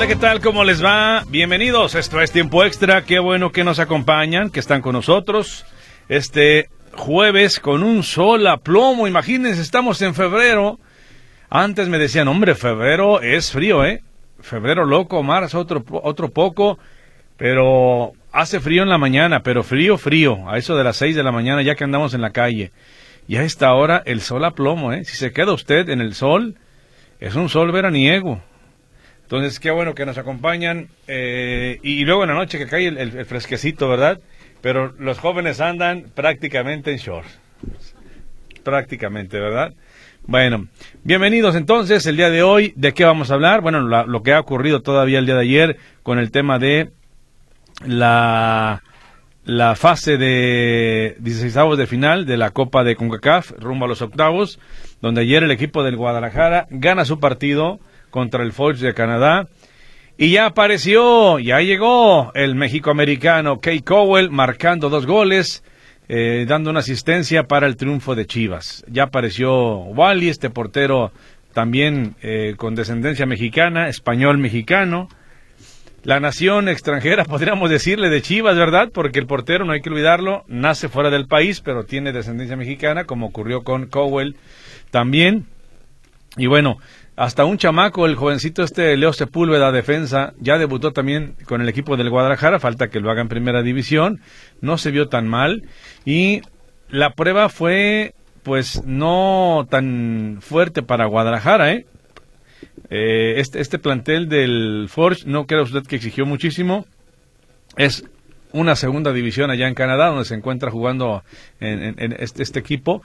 Hola, ¿qué tal? ¿Cómo les va? Bienvenidos. Esto es Tiempo Extra. Qué bueno que nos acompañan, que están con nosotros. Este jueves con un sol a plomo. Imagínense, estamos en febrero. Antes me decían, hombre, febrero es frío, ¿eh? Febrero loco, marzo otro, otro poco. Pero hace frío en la mañana, pero frío, frío. A eso de las seis de la mañana, ya que andamos en la calle. Y a esta hora, el sol a plomo, ¿eh? Si se queda usted en el sol, es un sol veraniego entonces, qué bueno que nos acompañan. Eh, y luego en la noche que cae el, fresquecito, ¿verdad? Pero los jóvenes andan prácticamente en shorts. Prácticamente, ¿verdad? Bueno, bienvenidos entonces. El día de hoy, ¿de qué vamos a hablar? Bueno, lo que ha ocurrido todavía el día de ayer con el tema de la, la fase de 16 de final de la Copa de CONCACAF rumbo a los octavos, donde ayer el equipo del Guadalajara gana su partido contra el Fox de Canadá. Y ya apareció, ya llegó el México-americano Kay Cowell marcando dos goles, eh, dando una asistencia para el triunfo de Chivas. Ya apareció Wally, este portero también eh, con descendencia mexicana, español-mexicano. La nación extranjera, podríamos decirle, de Chivas, ¿verdad? Porque el portero, no hay que olvidarlo, nace fuera del país, pero tiene descendencia mexicana, como ocurrió con Cowell también. Y bueno, hasta un chamaco, el jovencito este Leo Sepúlveda, defensa, ya debutó también con el equipo del Guadalajara, falta que lo haga en primera división, no se vio tan mal y la prueba fue pues no tan fuerte para Guadalajara, ¿eh? eh este, este plantel del Forge, no creo usted que exigió muchísimo, es una segunda división allá en Canadá, donde se encuentra jugando en, este, este, equipo.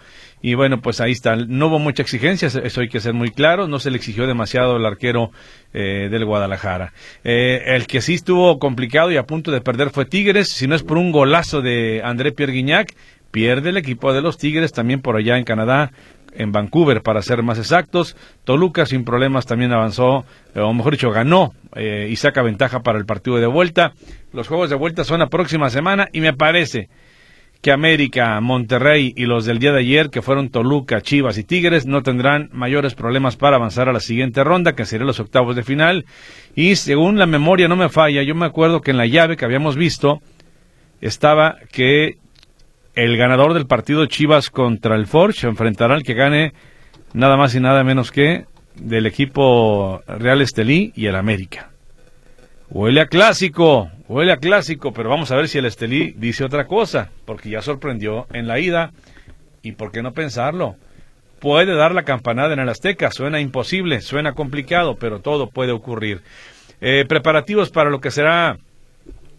Y bueno, pues ahí está. No hubo mucha exigencia, eso hay que ser muy claro. No se le exigió demasiado el arquero eh, del Guadalajara. Eh, el que sí estuvo complicado y a punto de perder fue Tigres. Si no es por un golazo de André Pierre Guignac, pierde el equipo de los Tigres también por allá en Canadá en Vancouver, para ser más exactos. Toluca sin problemas también avanzó, eh, o mejor dicho, ganó eh, y saca ventaja para el partido de vuelta. Los juegos de vuelta son la próxima semana y me parece que América, Monterrey y los del día de ayer, que fueron Toluca, Chivas y Tigres, no tendrán mayores problemas para avanzar a la siguiente ronda, que sería los octavos de final. Y según la memoria no me falla, yo me acuerdo que en la llave que habíamos visto estaba que el ganador del partido Chivas contra el Forge enfrentará al que gane nada más y nada menos que del equipo Real Estelí y el América. Huele a clásico, huele a clásico, pero vamos a ver si el Estelí dice otra cosa, porque ya sorprendió en la ida. ¿Y por qué no pensarlo? Puede dar la campanada en el Azteca, suena imposible, suena complicado, pero todo puede ocurrir. Eh, preparativos para lo que será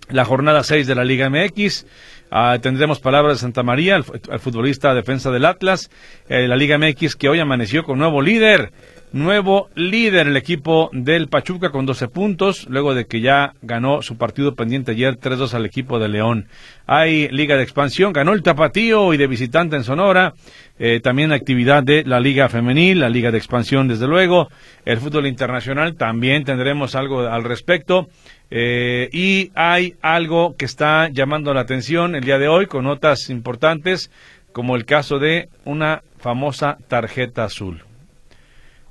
la jornada 6 de la Liga MX. Ah, tendremos palabras de Santa María, el, futbolista defensa del Atlas, eh, la Liga MX que hoy amaneció con nuevo líder, nuevo líder el equipo del Pachuca con 12 puntos, luego de que ya ganó su partido pendiente ayer 3-2 al equipo de León. Hay Liga de Expansión, ganó el Tapatío y de visitante en Sonora, eh, también actividad de la Liga Femenil, la Liga de Expansión desde luego, el fútbol internacional también tendremos algo al respecto. Eh, y hay algo que está llamando la atención el día de hoy con notas importantes, como el caso de una famosa tarjeta azul.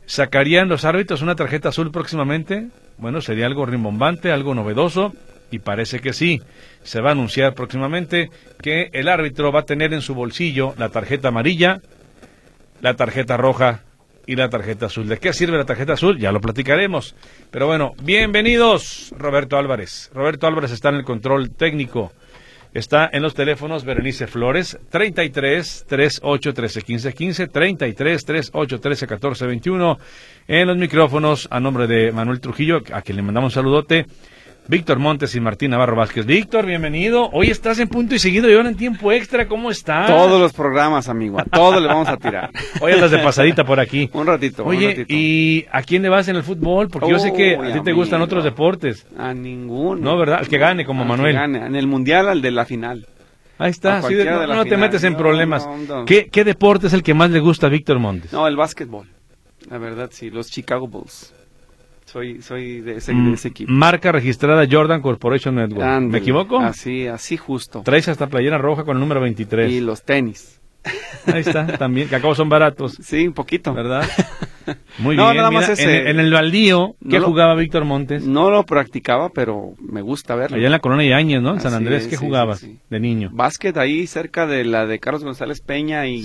¿Sacarían los árbitros una tarjeta azul próximamente? Bueno, sería algo rimbombante, algo novedoso, y parece que sí. Se va a anunciar próximamente que el árbitro va a tener en su bolsillo la tarjeta amarilla, la tarjeta roja y la tarjeta azul. ¿De qué sirve la tarjeta azul? Ya lo platicaremos. Pero bueno, bienvenidos, Roberto Álvarez. Roberto Álvarez está en el control técnico. Está en los teléfonos Berenice Flores, 33 38 13 15 15, 33 38 13 14 21. En los micrófonos, a nombre de Manuel Trujillo, a quien le mandamos un saludote. Víctor Montes y Martín Navarro Vázquez. Víctor, bienvenido. Hoy estás en punto y seguido y ahora en tiempo extra. ¿Cómo estás? Todos los programas, amigo. A todos le vamos a tirar. Hoy andas de pasadita por aquí. un ratito. Oye, un ratito. ¿y a quién le vas en el fútbol? Porque yo sé que a ti te gustan otros deportes. A ninguno. No, ¿verdad? Al que gane, como Al Manuel. Que gane. En el mundial, al de la final. Ahí está. Sí, de- no, de no te final. metes en problemas. no, no. ¿Qué, ¿Qué deporte es el que más le gusta a Víctor Montes? No, el básquetbol. La verdad, sí. Los Chicago Bulls. Soy, soy de ese, Mm, de ese equipo. Marca registrada Jordan Corporation Network. ¿Me equivoco? Así, así justo. Traes hasta playera roja con el número 23. Y los tenis. Ahí está, también, que acabo son baratos, Sí, un poquito. ¿verdad? Muy No, bien. nada más mira, ese. en, en el baldío, ¿qué lo- jugaba Víctor Montes? No lo practicaba, pero me gusta verlo. Allá en la Colonia Yañez, ¿no? En San Andrés, es, ¿qué sí, jugabas sí, sí. de niño? Básquet ahí cerca de la de Carlos González Peña y.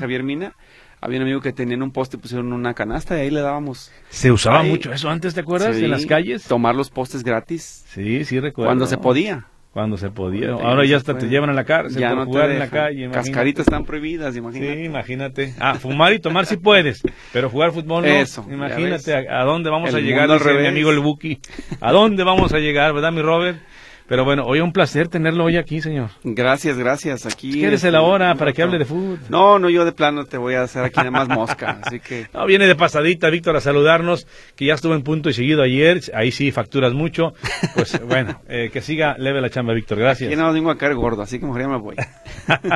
Javier Mina. Había un amigo que tenía en un poste, pusieron una canasta y ahí le dábamos. Se usaba mucho eso antes, ¿te acuerdas? Sí, En las calles. Tomar los postes gratis. Sí, sí, recuerdo. Cuando se podía. Cuando se podía. Ahora ya hasta te llevan a la cárcel Ya por no te jugar en la calle. imagínate. Cascaritas están prohibidas, imagínate. Sí, imagínate. Ah, fumar y tomar sí puedes, pero jugar fútbol no. Eso, Imagínate a, a dónde vamos El a llegar, dice mi amigo el Buki. ¿A dónde vamos a llegar, verdad, mi Robert? Pero bueno, hoy un placer tenerlo hoy aquí, señor. Gracias, gracias. Aquí. ¿Quieres este, la hora un para que hable de fútbol? No, no, yo de plano te voy a hacer aquí nada más mosca. así que. No, viene de pasadita, Víctor, a saludarnos, que ya estuvo en punto y seguido ayer. Ahí sí facturas mucho. Pues bueno, eh, que siga leve la chamba, Víctor. Gracias. Aquí no vengo a caer gordo, así que mejor ya me voy.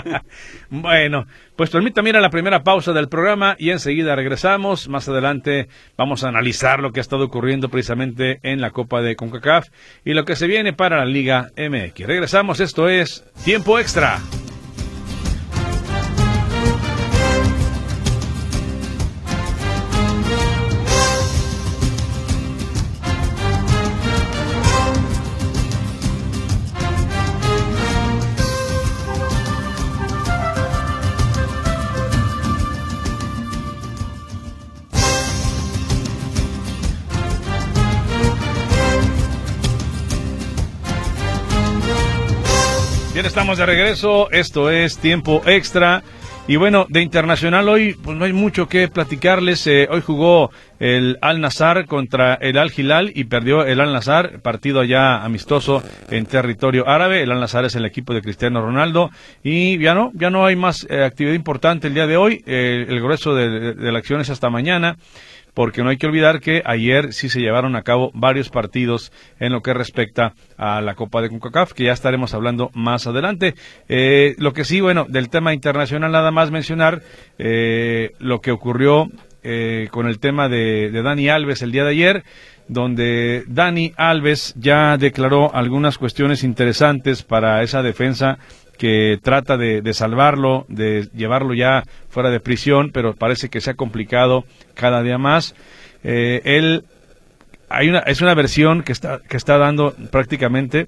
bueno, pues permítame ir a la primera pausa del programa y enseguida regresamos. Más adelante vamos a analizar lo que ha estado ocurriendo precisamente en la Copa de CONCACAF y lo que se viene para la Liga MX. Regresamos, esto es Tiempo Extra. Estamos de regreso. Esto es Tiempo Extra. Y bueno, de internacional hoy pues no hay mucho que platicarles. Eh, hoy jugó el Al Nazar contra el Al Hilal y perdió el Al Nazar, partido ya amistoso en territorio árabe. El Al Nazar es el equipo de Cristiano Ronaldo y ya no, ya no hay más eh, actividad importante el día de hoy. Eh, el grueso de, de- de la acción es hasta mañana porque no hay que olvidar que ayer sí se llevaron a cabo varios partidos en lo que respecta a la Copa de CONCACAF, que ya estaremos hablando más adelante. Eh, lo que sí, bueno, del tema internacional nada más mencionar eh, lo que ocurrió eh, con el tema de, de Dani Alves el día de ayer, donde Dani Alves ya declaró algunas cuestiones interesantes para esa defensa que trata de, de salvarlo, de llevarlo ya fuera de prisión, pero parece que se ha complicado cada día más. Eh, él hay una es una versión que está que está dando prácticamente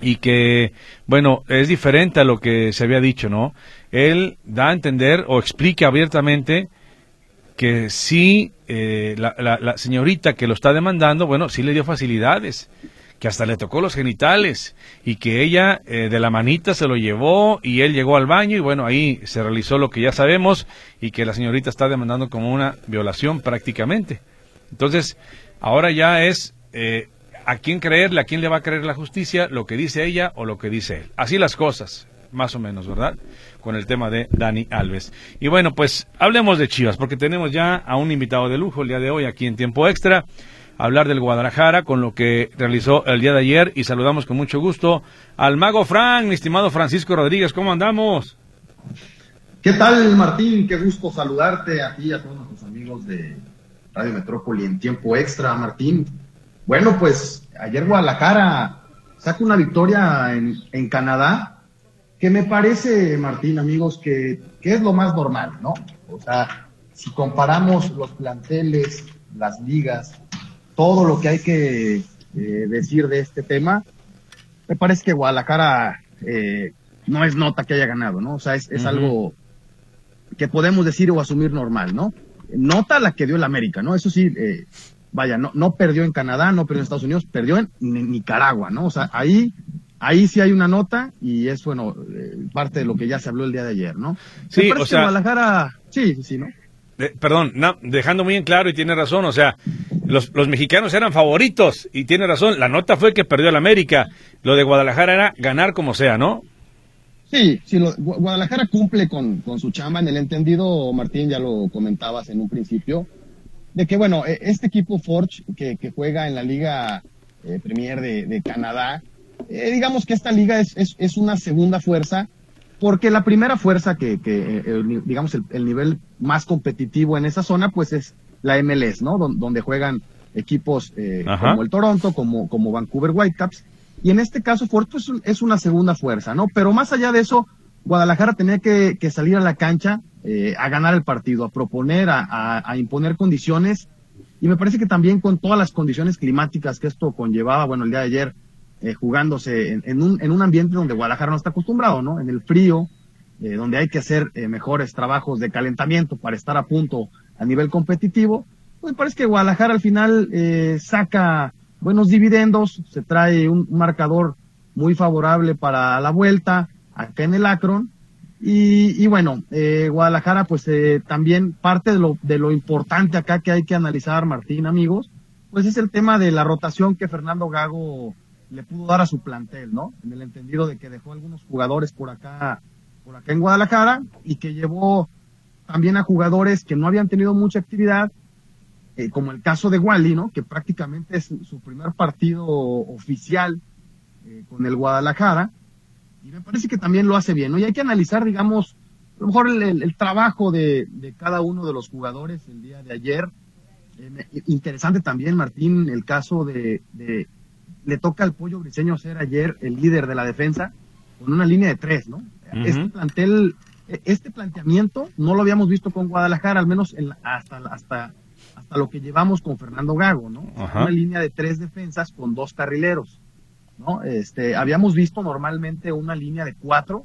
y que bueno es diferente a lo que se había dicho, ¿no? Él da a entender o explica abiertamente que sí eh, la, la- la señorita que lo está demandando, bueno, sí le dio facilidades, que hasta le tocó los genitales y que ella eh, de la manita se lo llevó y él llegó al baño y bueno, ahí se realizó lo que ya sabemos y que la señorita está demandando como una violación prácticamente. Entonces, ahora ya es eh, a quién creerle, a quién le va a creer la justicia, lo que dice ella o lo que dice él. Así las cosas, más o menos, ¿verdad? Con el tema de Dani Alves. Y bueno, pues hablemos de Chivas, porque tenemos ya a un invitado de lujo el día de hoy aquí en Tiempo Extra. Hablar del Guadalajara con lo que realizó el día de ayer y saludamos con mucho gusto al mago Frank, mi estimado Francisco Rodríguez. ¿Cómo andamos? ¿Qué tal, Martín? Qué gusto saludarte a ti y a todos nuestros amigos de Radio Metrópoli en tiempo extra, Martín. Bueno, pues ayer Guadalajara saca una victoria en, en Canadá que me parece, Martín, amigos, que, que es lo más normal, ¿no? O sea, si comparamos los planteles, las ligas, todo lo que hay que eh, decir de este tema, me parece que Guadalajara eh, no es nota que haya ganado, ¿no? O sea, es, algo que podemos decir o asumir normal, ¿no? Nota la que dio el América, ¿no? Eso sí, eh, vaya, no, no perdió en Canadá, no perdió en Estados Unidos, perdió en, Ni- Nicaragua, ¿no? O sea, ahí, ahí sí hay una nota y es, bueno, eh, parte de lo que ya se habló el día de ayer, ¿no? Sí, Me parece o sea- que Guadalajara, sí, sí, sí, ¿no? Perdón, no, dejando muy en claro y tiene razón, o sea, los, los mexicanos eran favoritos y tiene razón, la nota fue que perdió el América, lo de Guadalajara era ganar como sea, ¿no? Sí, sí, lo- Gu- Guadalajara cumple con, con su chamba en el entendido, Martín, ya lo comentabas en un principio, de que, bueno, eh, este equipo Forge que, que juega en la Liga eh, Premier de, de Canadá, eh, digamos que esta liga es, es, es una segunda fuerza, porque la primera fuerza que, que eh, el digamos, el, el nivel más competitivo en esa zona, pues es la MLS, ¿no? Don- donde juegan equipos eh, como el Toronto, como, como Vancouver Whitecaps, y en este caso pues, es un- es una segunda fuerza, ¿no? Pero más allá de eso, Guadalajara tenía que, que salir a la cancha eh, a ganar el partido, a proponer, a, a- a imponer condiciones. Y me parece que también con todas las condiciones climáticas que esto conllevaba, bueno, el día de ayer, eh, jugándose en, en un, en un ambiente donde Guadalajara no está acostumbrado, ¿no? En el frío, eh, donde hay que hacer eh, mejores trabajos de calentamiento para estar a punto a nivel competitivo, pues parece que Guadalajara al final eh, saca buenos dividendos, se trae un, un marcador muy favorable para la vuelta acá en el Akron. Y, y bueno, eh, Guadalajara, pues eh, también parte de lo, de lo importante acá que hay que analizar, Martín, amigos, pues es el tema de la rotación que Fernando Gago le pudo dar a su plantel, ¿no? En el entendido de que dejó algunos jugadores por acá, por acá en Guadalajara y que llevó también a jugadores que no habían tenido mucha actividad, eh, como el caso de Wally, ¿no? Que prácticamente es su primer partido oficial eh, con el Guadalajara. Y me parece que también lo hace bien, ¿no? Y hay que analizar, digamos, a lo mejor el, trabajo de, cada uno de los jugadores el día de ayer. Eh, interesante también, Martín, el caso de- le toca al Pollo Briseño ser ayer el líder de la defensa con una línea de tres, ¿no? Este plantel, e- este planteamiento no lo habíamos visto con Guadalajara, al menos en hasta, hasta, hasta lo que llevamos con Fernando Gago, ¿no? Una línea de tres defensas con dos carrileros, ¿no? Este, habíamos visto normalmente una línea de cuatro,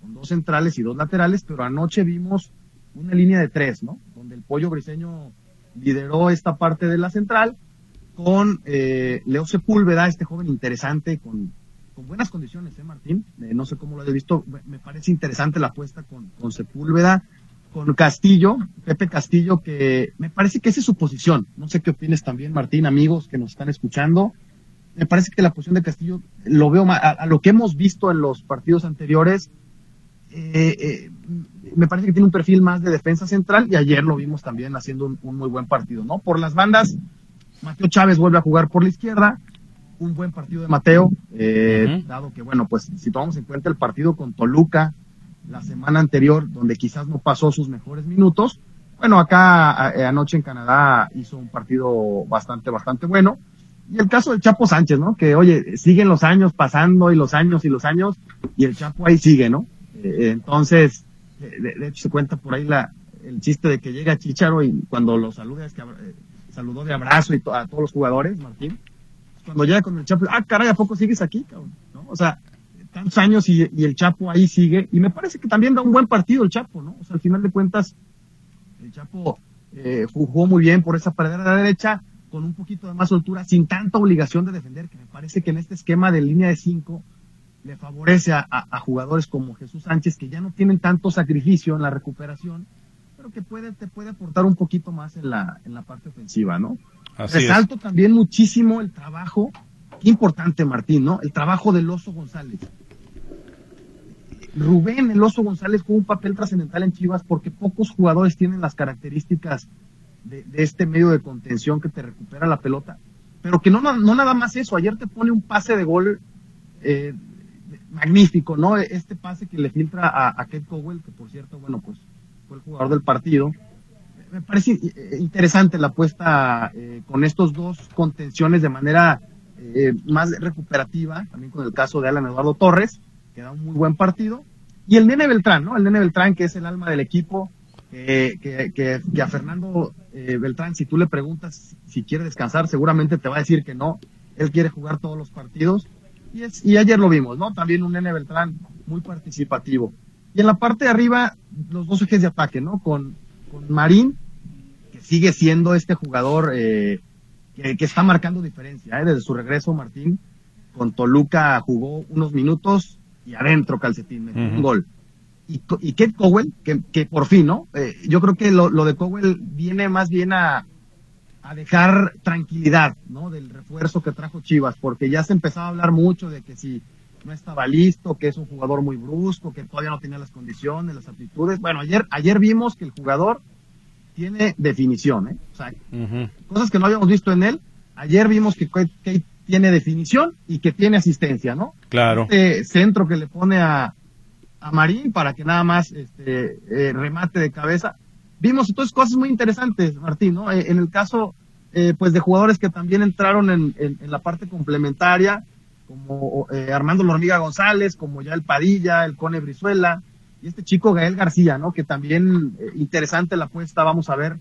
con dos centrales y dos laterales, pero anoche vimos una línea de tres, ¿no? Donde el Pollo Briseño lideró esta parte de la central con eh, Leo Sepúlveda, este joven interesante con, buenas condiciones, ¿eh, Martín? Eh, no sé cómo lo has visto, me, parece interesante la apuesta con, Sepúlveda, con Castillo, Pepe Castillo, que me parece que esa es su posición. No sé qué opines también, Martín, amigos que nos están escuchando. Me parece que la posición de Castillo lo veo a, lo que hemos visto en los partidos anteriores. eh, eh, me parece que tiene un perfil más de defensa central y ayer lo vimos también haciendo un muy buen partido, ¿no? Por las bandas, Mateo Chávez vuelve a jugar por la izquierda, un buen partido de Mateo, eh, dado que, bueno, pues si tomamos en cuenta el partido con Toluca la semana anterior, donde quizás no pasó sus mejores minutos, bueno, acá a- eh, anoche en Canadá hizo un partido bastante, bastante bueno. Y el caso del Chapo Sánchez, ¿no? Que, oye, siguen los años pasando y los años y los años, y el Chapo ahí sigue, ¿no? Eh, entonces, de, hecho se cuenta por ahí la, el chiste de que llega Chicharo y cuando lo saluda es que eh, saludó de abrazo y to- a todos los jugadores, Martín. Cuando llega con el Chapo, ah, caray, ¿a poco sigues aquí. O sea, tantos años y, y el Chapo ahí sigue. Y me parece que también da un buen partido el Chapo, ¿no? O sea, al final de cuentas, el Chapo eh, jugó muy bien por esa pared de la derecha, con un poquito de más soltura, sin tanta obligación de defender, que me parece que en este esquema de línea de cinco le favorece a jugadores como Jesús Sánchez, que ya no tienen tanto sacrificio en la recuperación, pero que puede, te puede aportar un poquito más en la, en la parte ofensiva, ¿no? Así es. Resalto también muchísimo el trabajo, qué importante Martín, ¿no? El trabajo del Oso González. Rubén el Oso González jugó un papel trascendental en Chivas porque pocos jugadores tienen las características de, de este medio de contención que te recupera la pelota. Pero que no, no, no nada más eso, ayer te pone un pase de gol eh, magnífico, ¿no? Este pase que le filtra a, a Kate Cowell, que por cierto, bueno, pues el jugador del partido. Me parece eh, interesante la apuesta eh, con estos dos contenciones de manera eh, más recuperativa, también con el caso de Alan Eduardo Torres, que da un muy buen partido. Y el Nene Beltrán, ¿no? El Nene Beltrán, que es el alma del equipo, que, a Fernando eh, Beltrán, si tú le preguntas si quiere descansar, seguramente te va a decir que no. Él quiere jugar todos los partidos. Y, y ayer lo vimos, ¿no? También un Nene Beltrán muy participativo. Y en la parte de arriba, los dos ejes de ataque, ¿no? Con, con Marín, que sigue siendo este jugador eh, que, que está marcando diferencia, ¿eh? Desde su regreso, Martín, con Toluca jugó unos minutos y adentro Calcetín, metió un gol. Y, y Kate Cowell, que, que por fin, ¿no? Eh, yo creo que lo, lo de Cowell viene más bien a, a dejar tranquilidad, ¿no? Del refuerzo que trajo Chivas, porque ya se empezaba a hablar mucho de que si no estaba listo, que es un jugador muy brusco, que todavía no tenía las condiciones, las aptitudes. Bueno, ayer, ayer vimos que el jugador tiene definición, ¿eh? O sea, cosas que no habíamos visto en él. Ayer vimos que, que, tiene definición y que tiene asistencia, ¿no? Claro. Este centro que le pone a, a Marín para que nada más este, eh, remate de cabeza. Vimos entonces cosas muy interesantes, Martín, ¿no? Eh, en el caso, eh, pues, de jugadores que también entraron en, en, la parte complementaria, como Armando Lormiga González, como ya el Padilla, el Cone Brizuela, y este chico Gael García, ¿no? Que también interesante la apuesta, vamos a ver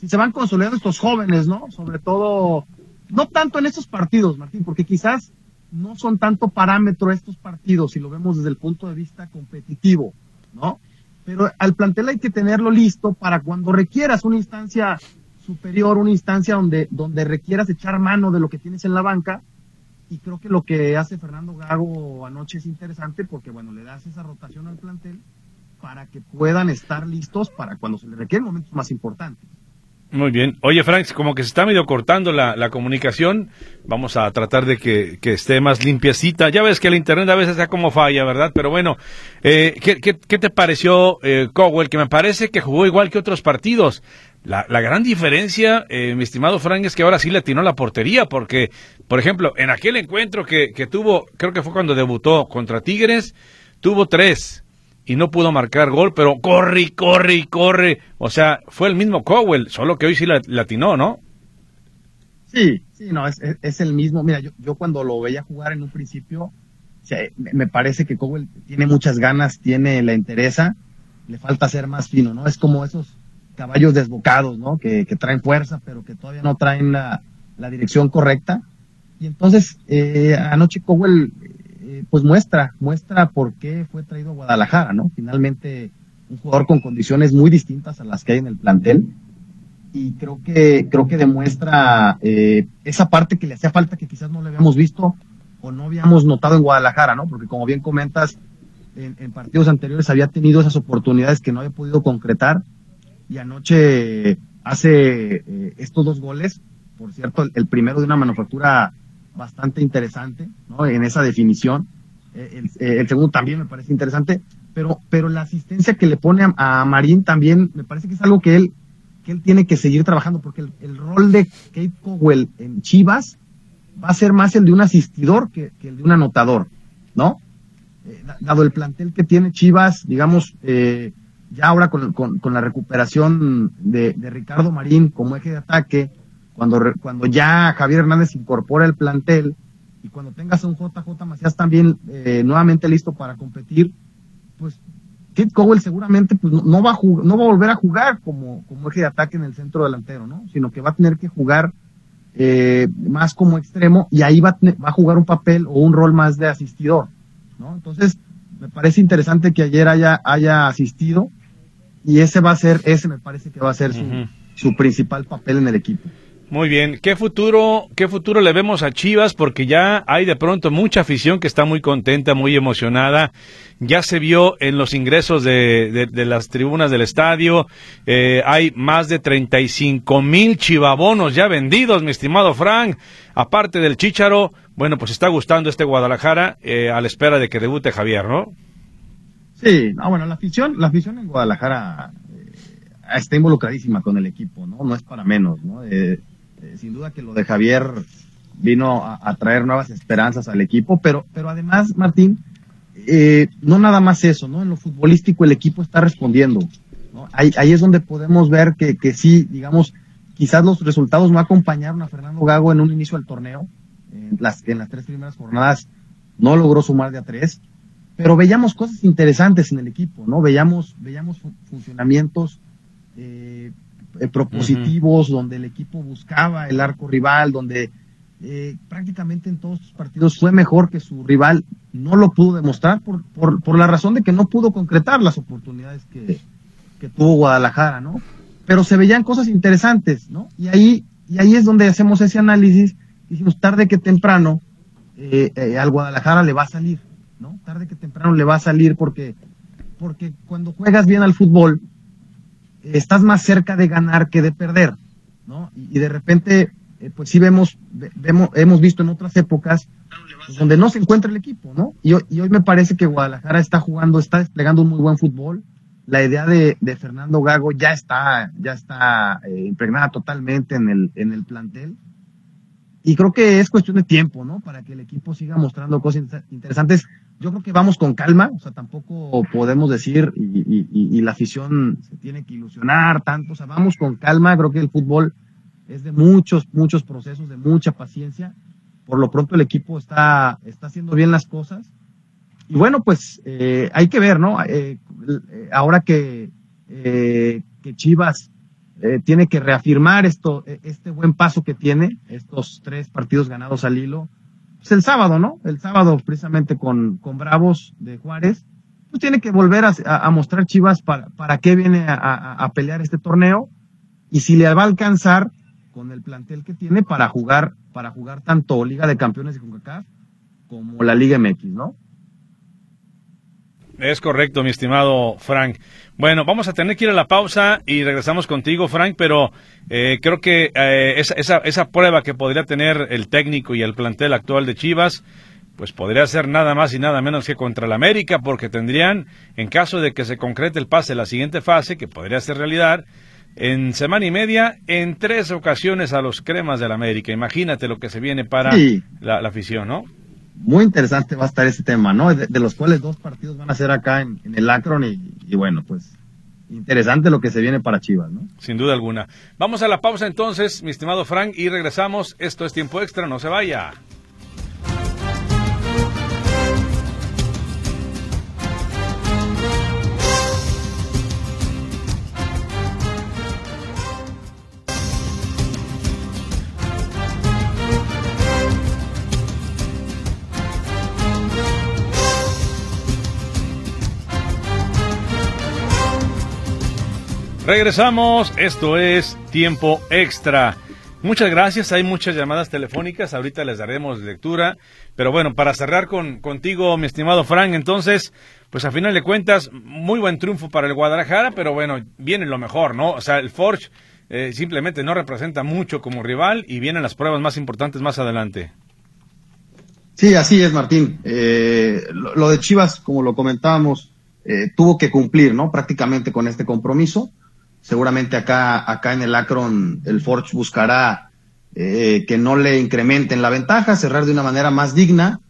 si se van consolidando estos jóvenes, ¿no? Sobre todo, no tanto en estos partidos, Martín, porque quizás no son tanto parámetro estos partidos si lo vemos desde el punto de vista competitivo, ¿no? Pero al plantel hay que tenerlo listo para cuando requieras una instancia superior, una instancia donde, donde requieras echar mano de lo que tienes en la banca. Y creo que lo que hace Fernando Gago anoche es interesante porque, bueno, le das esa rotación al plantel para que puedan estar listos para cuando se les requieren momentos más importantes. Muy bien. Oye, Frank, como que se está medio cortando la, comunicación, vamos a tratar de que, esté más limpiecita. Ya ves que el Internet a veces está como falla, ¿verdad? Pero bueno, eh, ¿qué, te pareció eh, Cowell? Que me parece que jugó igual que otros partidos. La, gran diferencia, eh, mi estimado Frank, es que ahora sí le atinó la portería, porque, por ejemplo, en aquel encuentro que, que tuvo, creo que fue cuando debutó contra Tigres, tuvo tres y no pudo marcar gol, pero corre corre corre. O sea, fue el mismo Cowell, solo que hoy sí latinó, ¿no? Sí, sí, no, es, es, el mismo. Mira, yo, yo, cuando lo veía jugar en un principio, me, parece que Cowell tiene muchas ganas, tiene la interesa, le falta ser más fino, ¿no? Es como esos caballos desbocados, ¿no? Que, traen fuerza, pero que todavía no traen la, dirección correcta. Y entonces, eh, anoche Cowell eh, pues muestra, muestra por qué fue traído a Guadalajara, ¿no? Finalmente, un jugador con condiciones muy distintas a las que hay en el plantel. Y creo que, creo que demuestra eh, esa parte que le hacía falta que quizás no le habíamos visto o no habíamos notado en Guadalajara, ¿no? Porque como bien comentas, en, partidos anteriores había tenido esas oportunidades que no había podido concretar y anoche hace eh, estos dos goles, por cierto, el, primero de una manufactura bastante interesante, ¿no? En esa definición. Eh, eh, el, segundo también me parece interesante, pero, pero la asistencia que le pone a, Marín también me parece que es algo que él, él tiene que seguir trabajando, porque el, rol de Kate Cowell en Chivas va a ser más el de un asistidor que, el de un anotador, ¿no? Eh, dado el plantel que tiene Chivas, digamos, ya ahora con, con, la recuperación de, de Ricardo Marín como eje de ataque, cuando, cuando ya Javier Hernández incorpora el plantel y cuando tengas un JJ Macías también eh, nuevamente listo para competir, pues Kate Cowell seguramente pues, no, va a no va a volver a jugar como, como eje de ataque en el centro delantero, ¿no? Sino que va a tener que jugar eh, más como extremo y ahí va, va a jugar un papel o un rol más de asistidor, ¿no? Entonces, me parece interesante que ayer haya, haya asistido y ese va a ser, ese me parece que va a ser su, su principal papel en el equipo. Muy bien, ¿qué futuro, qué futuro le vemos a Chivas? Porque ya hay de pronto mucha afición que está muy contenta, muy emocionada. Ya se vio en los ingresos de, las tribunas del estadio. Eh, hay más de 35 mil chivabonos ya vendidos, mi estimado Frank. Aparte del Chícharo, bueno, pues está gustando este Guadalajara eh, a la espera de que debute Javier, ¿no? Sí, no, bueno, la afición, la afición en Guadalajara eh, está involucradísima con el equipo, ¿no? No es para menos, ¿no? Eh, sin duda que lo de Javier vino a, traer nuevas esperanzas al equipo, pero, pero además, Martín, eh, no nada más eso, ¿no? En lo futbolístico el equipo está respondiendo. Ahí, ahí es donde podemos ver que, que sí, digamos, quizás los resultados no acompañaron a Fernando Gago en un inicio del torneo. En las, en las tres primeras jornadas no logró sumar de a tres, pero veíamos cosas interesantes en el equipo, ¿no? Veíamos, veíamos funcionamientos eh, eh, propositivos, donde el equipo buscaba el arco rival, donde eh, prácticamente en todos los partidos fue mejor que su rival, no lo pudo demostrar por, por, por la razón de que no pudo concretar las oportunidades que, que, tuvo Guadalajara, ¿no? Pero se veían cosas interesantes, ¿no? Y ahí, y ahí es donde hacemos ese análisis, dijimos tarde que temprano eh, eh, al Guadalajara le va a salir. Tarde que temprano le va a salir porque, porque cuando juegas bien al fútbol, estás más cerca de ganar que de perder, ¿no? Y, de repente, eh, pues sí vemos, vemos, hemos visto en otras épocas donde no se encuentra el equipo, ¿no? Y, hoy me parece que Guadalajara está jugando, está desplegando un muy buen fútbol. La idea de, de Fernando Gago ya está, ya está eh, impregnada totalmente en el, en el plantel. Y creo que es cuestión de tiempo, ¿no? Para que el equipo siga mostrando cosas interesantes. Yo creo que vamos con calma, o sea, tampoco podemos decir y, la afición se tiene que ilusionar tanto, o sea, vamos con calma. Creo que el fútbol es de muchos, muchos procesos, de mucha paciencia por lo pronto el equipo está, está haciendo bien las cosas. Y bueno, pues eh, hay que ver, ¿no? Eh, ahora que, eh, que Chivas tiene que reafirmar esto, este buen paso que tiene, estos tres partidos ganados al hilo, pues el sábado, ¿no? El sábado precisamente con, con Bravos de Juárez, pues tiene que volver a, mostrar Chivas para, para qué viene a, pelear este torneo y si le va a alcanzar con el plantel que tiene para jugar, para jugar tanto Liga de Campeones de CONCACAF como la Liga MX, ¿no? Es correcto, mi estimado Frank. Bueno, vamos a tener que ir a la pausa y regresamos contigo, Frank, pero eh, creo que eh, esa, esa, esa prueba que podría tener el técnico y el plantel actual de Chivas, pues podría ser nada más y nada menos que contra el América, porque tendrían, en caso de que se concrete el pase a la siguiente fase, que podría ser realidad, en semana y media en tres ocasiones a los cremas del América. Imagínate lo que se viene para la, afición, ¿no? Muy interesante va a estar ese tema, ¿no? De, los cuales dos partidos van a ser acá en, el Akron y, bueno, pues interesante lo que se viene para Chivas, ¿no? Sin duda alguna. Vamos a la pausa entonces, mi estimado Frank, y regresamos. Esto es tiempo extra, no se vaya. Regresamos, esto es tiempo extra. Muchas gracias, hay muchas llamadas telefónicas, ahorita les daremos lectura, pero bueno, para cerrar con, contigo, mi estimado Frank, entonces, pues a final de cuentas, muy buen triunfo para el Guadalajara, pero bueno, viene lo mejor, ¿no? O sea, el Forge eh, simplemente no representa mucho como rival y vienen las pruebas más importantes más adelante. Sí, así es, Martín. Eh, lo, de Chivas, como lo comentábamos, eh, tuvo que cumplir, ¿no? Prácticamente con este compromiso Seguramente acá, acá en el Akron el Forge buscará eh, que no le incrementen la ventaja, cerrar de una manera más digna.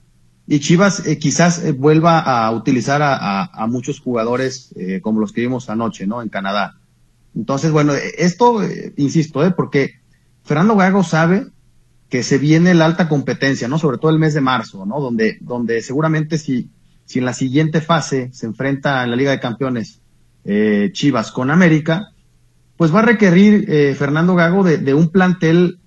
Y Chivas eh, quizás eh, vuelva a utilizar a, muchos jugadores como los que vimos anoche, ¿no? En Canadá. Entonces, bueno, esto, insisto, ¿eh? porque Fernando Gago sabe que se viene la alta competencia, ¿no? Sobre todo el mes de marzo, ¿no? Donde, donde seguramente si, si en la siguiente fase se enfrenta en la Liga de Campeones Chivas con América, pues va a requerir eh, Fernando Gago de, un plantel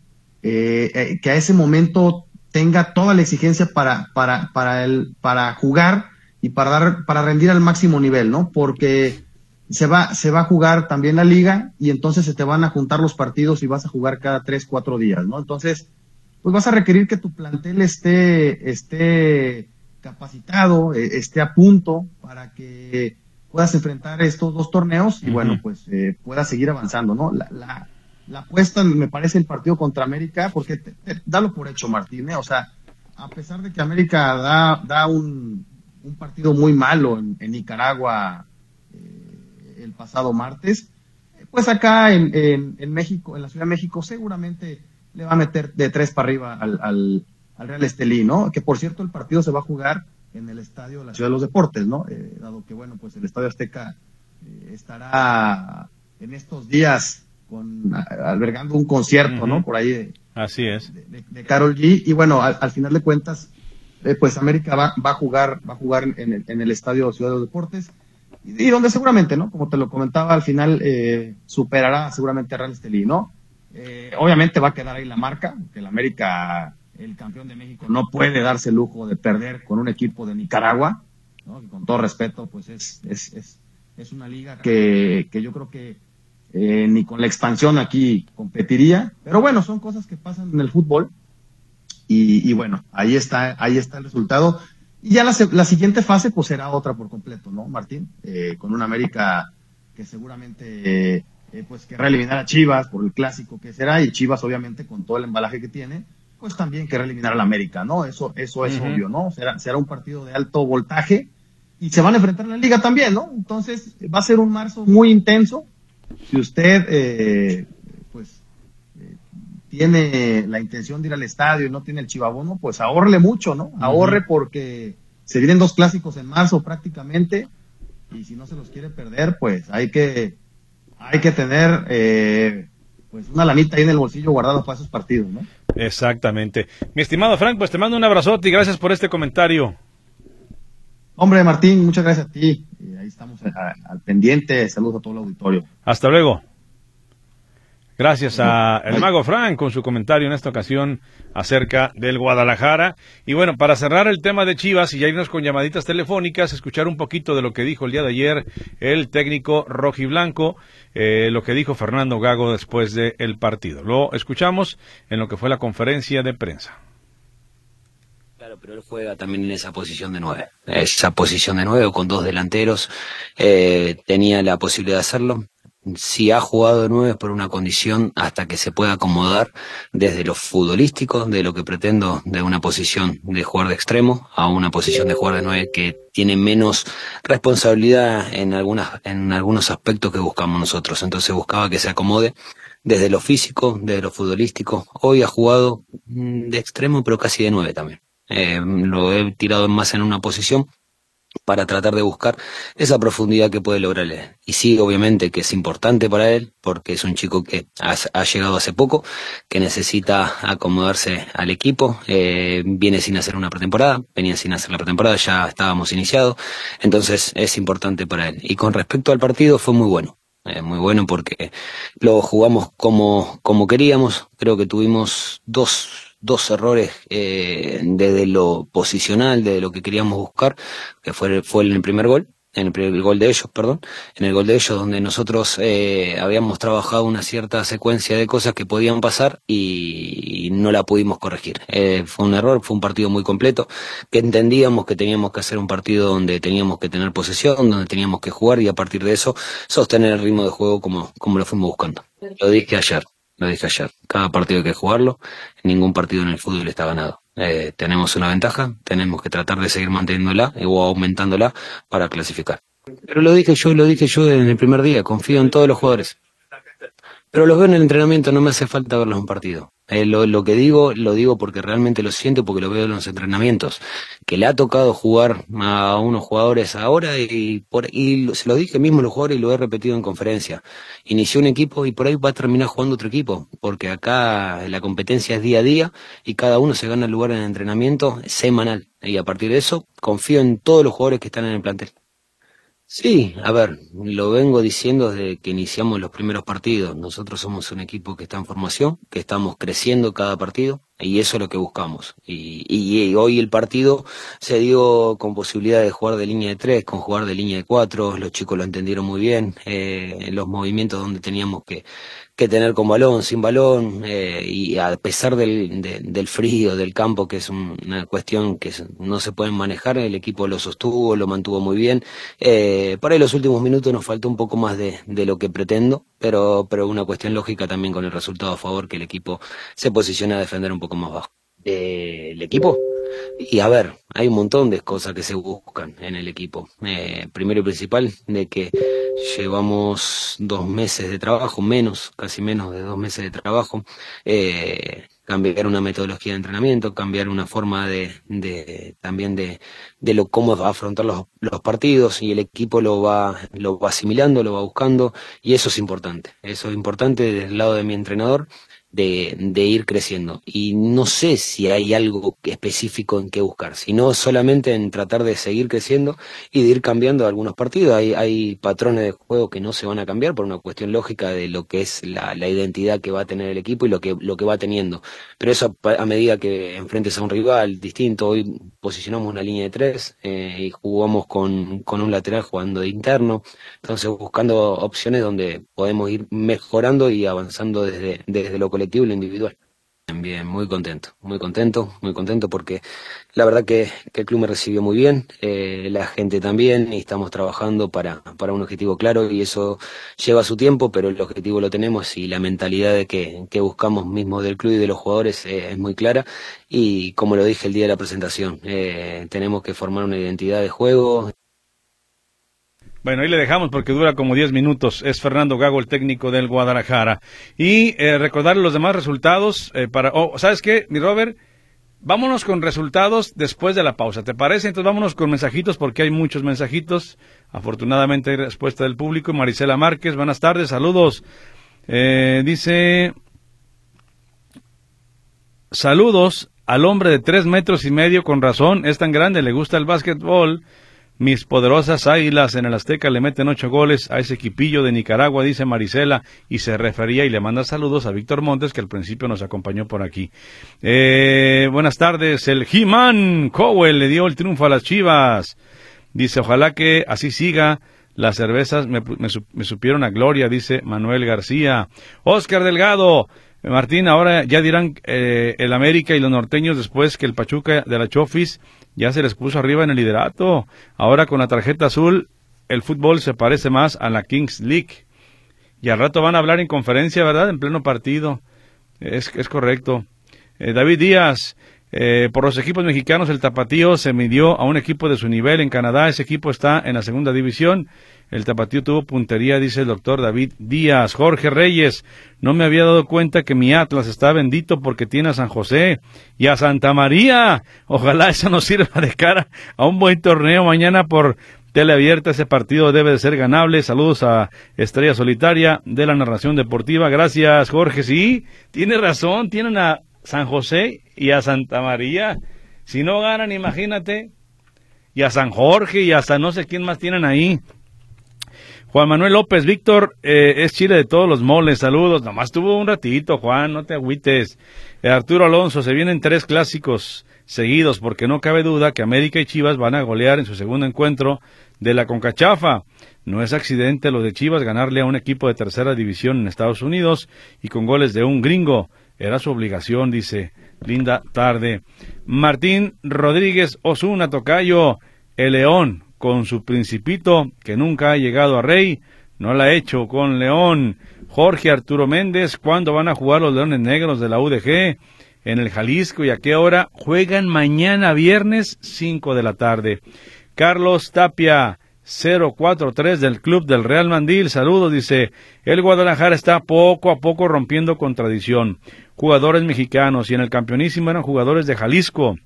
eh, eh, que a ese momento tenga toda la exigencia para, para, para, el, para jugar y para, dar, para rendir al máximo nivel, ¿no? Porque se va, se va a jugar también la liga y entonces se te van a juntar los partidos y vas a jugar cada tres, cuatro días, ¿no? Entonces, pues vas a requerir que tu plantel esté, esté capacitado, esté a punto para que puedas enfrentar estos dos torneos y bueno, pues eh, puedas seguir avanzando, ¿no? La, la, la, apuesta me parece el partido contra América, porque te, dalo por hecho, Martín, ¿eh? o sea, a pesar de que América da, da un, un partido muy malo en, Nicaragua eh, el pasado martes, pues acá en, en, en, México, en la Ciudad de México, seguramente le va a meter de tres para arriba al, al, al Real Estelí, ¿no? Que por cierto el partido se va a jugar en el estadio de la Ciudad de los Deportes, ¿no? Eh, dado que, bueno, pues el Estadio Azteca eh, estará en estos días con, albergando un concierto, ¿no? Por ahí de, Así es. De, Carol G. Y bueno, al, final de cuentas, eh, pues América va, va, a jugar, va a jugar en el, en el Estadio Ciudad de los Deportes. Y, donde seguramente, ¿no? Como te lo comentaba, al final superará seguramente a Real Estelí, ¿no? obviamente va a quedar ahí la marca, que el América el campeón de México no puede darse el lujo de perder con un equipo de Nicaragua, con todo respeto, pues es, es, es, es una liga que, que, yo creo que eh, ni con la expansión aquí competiría, pero bueno, son cosas que pasan en el fútbol y, y bueno, ahí está, ahí está el resultado. Y ya la, la, siguiente fase pues será otra por completo, ¿no, Martín? Eh, con un América que seguramente eh, pues querrá eliminar a Chivas por el clásico que será y Chivas obviamente con todo el embalaje que tiene, pues también querrá eliminar al América, ¿no? Eso, eso es obvio, ¿no? Será, será un partido de alto voltaje y se van a enfrentar en la liga también, ¿no? Entonces va a ser un marzo muy intenso. Si usted, eh, pues, eh, tiene la intención de ir al estadio y no tiene el chivabono, pues ahorre mucho, ¿no? Ahorre porque se vienen dos clásicos en marzo prácticamente y si no se los quiere perder, pues hay que hay que tener eh, pues una lanita ahí en el bolsillo guardado para esos partidos, ¿no? Exactamente. Mi estimado Frank, pues te mando un abrazote y gracias por este comentario. Hombre, Martín, muchas gracias a ti. ahí estamos al pendiente. Saludos a todo el auditorio. Hasta luego. Gracias a el mago Frank con su comentario en esta ocasión acerca del Guadalajara. Y bueno, para cerrar el tema de Chivas y ya irnos con llamaditas telefónicas, escuchar un poquito de lo que dijo el día de ayer el técnico rojiblanco, eh, lo que dijo Fernando Gago después del partido. Lo escuchamos en lo que fue la conferencia de prensa. Claro, pero él juega también en esa posición de nueve. Esa posición de nueve con dos delanteros. Eh, tenía la posibilidad de hacerlo si ha jugado nueve por una condición hasta que se pueda acomodar desde lo futbolístico, de lo que pretendo de una posición de jugar de extremo a una posición de jugar de nueve que tiene menos responsabilidad en algunas, en algunos aspectos que buscamos nosotros. Entonces buscaba que se acomode desde lo físico, desde lo futbolístico. Hoy ha jugado mm, de extremo, pero casi de nueve también. Eh, lo he tirado más en una posición para tratar de buscar esa profundidad que puede lograr él. Y sí, obviamente que es importante para él, porque es un chico que ha, llegado hace poco, que necesita acomodarse al equipo, eh, viene sin hacer una pretemporada, venía sin hacer la pretemporada, ya estábamos iniciados, entonces es importante para él. Y con respecto al partido fue muy bueno. Eh, muy bueno porque lo jugamos como, como queríamos, creo que tuvimos dos dos errores eh, desde lo posicional, desde lo que queríamos buscar, que fue, fue en el primer gol, en el, gol de ellos, perdón, en el gol de ellos donde nosotros eh, habíamos trabajado una cierta secuencia de cosas que podían pasar y, no la pudimos corregir. Eh, fue un error, fue un partido muy completo, que entendíamos que teníamos que hacer un partido donde teníamos que tener posesión, donde teníamos que jugar y a partir de eso sostener el ritmo de juego como, como lo fuimos buscando. Lo dije ayer, lo dije ayer, cada partido hay que jugarlo, ningún partido en el fútbol está ganado. Eh, tenemos una ventaja, tenemos que tratar de seguir manteniéndola o aumentándola para clasificar. Pero lo dije yo, lo dije yo en el primer día, confío en todos los jugadores. Pero los veo en el entrenamiento, no me hace falta verlos en partido. Eh, lo, que digo, lo digo porque realmente lo siento, porque lo veo en los entrenamientos. Que le ha tocado jugar a unos jugadores ahora y, por, y se lo dije mismo a los jugadores y lo he repetido en conferencia. Inició un equipo y por ahí va a terminar jugando otro equipo, porque acá la competencia es día a día y cada uno se gana el lugar en el entrenamiento semanal. Y a partir de eso, confío en todos los jugadores que están en el plantel. Sí, a ver, lo vengo diciendo desde que iniciamos los primeros partidos. Nosotros somos un equipo que está en formación, que estamos creciendo cada partido y eso es lo que buscamos. Y, y, hoy el partido se dio con posibilidad de jugar de línea de tres, con jugar de línea de cuatro. Los chicos lo entendieron muy bien. Eh, los movimientos donde teníamos que tener con balón, sin balón, eh, y a pesar del, del frío del campo, que es una cuestión que no se puede manejar, el equipo lo sostuvo, lo mantuvo muy bien. Eh, para los últimos minutos nos faltó un poco más de lo que pretendo, pero, pero una cuestión lógica también con el resultado a favor, que el equipo se posiciona a defender un poco más bajo. ¿El equipo? Y a ver, hay un montón de cosas que se buscan en el equipo. Eh, primero y principal, de que llevamos dos meses de trabajo, menos, casi menos de dos meses de trabajo. Eh, cambiar una metodología de entrenamiento, cambiar una forma de, de también de, de lo cómo va a afrontar los, los, partidos y el equipo lo va, lo va asimilando, lo va buscando y eso es importante. Eso es importante del lado de mi entrenador de, ir creciendo. Y no sé si hay algo específico en qué buscar, sino solamente en tratar de seguir creciendo y de ir cambiando algunos partidos. Hay, hay patrones de juego que no se van a cambiar por una cuestión lógica de lo que es la, la identidad que va a tener el equipo y lo que, lo que va teniendo. Pero eso a, medida que enfrentes a un rival distinto, hoy posicionamos una línea de tres eh, y jugamos con, con un lateral jugando de interno. Entonces buscando opciones donde podemos ir mejorando y avanzando desde, desde lo colectivo y individual. bien, muy contento, muy contento, muy contento porque la verdad que, el club me recibió muy bien, eh, la gente también y estamos trabajando para, para un objetivo claro y eso lleva su tiempo, pero el objetivo lo tenemos y la mentalidad de que, que buscamos mismo del club y de los jugadores eh, es muy clara y como lo dije el día de la presentación, eh, tenemos que formar una identidad de juego, bueno, ahí le dejamos porque dura como 10 minutos. Es Fernando Gago, el técnico del Guadalajara. Y eh, recordar los demás resultados eh, para... Oh, ¿Sabes qué, mi Robert? Vámonos con resultados después de la pausa. ¿Te parece? Entonces vámonos con mensajitos porque hay muchos mensajitos. Afortunadamente hay respuesta del público. Marisela Márquez, buenas tardes, saludos. Eh, dice... Saludos al hombre de tres metros y medio con razón. Es tan grande, le gusta el básquetbol mis poderosas águilas en el Azteca le meten ocho goles a ese equipillo de Nicaragua, dice Marisela, y se refería y le manda saludos a Víctor Montes, que al principio nos acompañó por aquí. Eh, buenas tardes, el He-Man Cowell le dio el triunfo a las Chivas. Dice, ojalá que así siga. Las cervezas me, supieron a gloria, dice Manuel García. Oscar Delgado, Martín, ahora ya dirán eh, el América y los norteños después que el Pachuca de la Chofis ya se les puso arriba en el liderato. Ahora con la tarjeta azul, el fútbol se parece más a la Kings League. Y al rato van a hablar en conferencia, ¿verdad? En pleno partido. Es, es correcto. Eh, David Díaz, eh, por los equipos mexicanos, el Tapatío se midió a un equipo de su nivel en Canadá. Ese equipo está en la segunda división. El Tapatío tuvo puntería, dice el doctor David Díaz. Jorge Reyes, no me había dado cuenta que mi Atlas está bendito porque tiene a San José y a Santa María. Ojalá eso nos sirva de cara a un buen torneo mañana por teleabierta. Ese partido debe de ser ganable. Saludos a Estrella Solitaria de la Narración Deportiva. Gracias, Jorge. Sí, tiene razón. Tienen a San José y a Santa María. Si no ganan, imagínate. Y a San Jorge y hasta no sé quién más tienen ahí. Juan Manuel López, Víctor, eh, es Chile de todos los moles, saludos. Nomás tuvo un ratito, Juan, no te agüites. Arturo Alonso, se vienen tres clásicos seguidos, porque no cabe duda que América y Chivas van a golear en su segundo encuentro de la Concachafa. No es accidente lo de Chivas ganarle a un equipo de tercera división en Estados Unidos y con goles de un gringo. Era su obligación, dice. Linda tarde. Martín Rodríguez Osuna Tocayo, el León, con su principito, que nunca ha llegado a Rey, no la ha hecho con León. Jorge Arturo Méndez, ¿cuándo van a jugar los Leones Negros de la UDG? En el Jalisco y a qué hora juegan mañana viernes 5 de la tarde. Carlos Tapia, 043 del Club del Real Mandil. Saludos, dice. El Guadalajara está poco a poco rompiendo con tradición. Jugadores mexicanos y en el campeonísimo eran jugadores de Jalisco.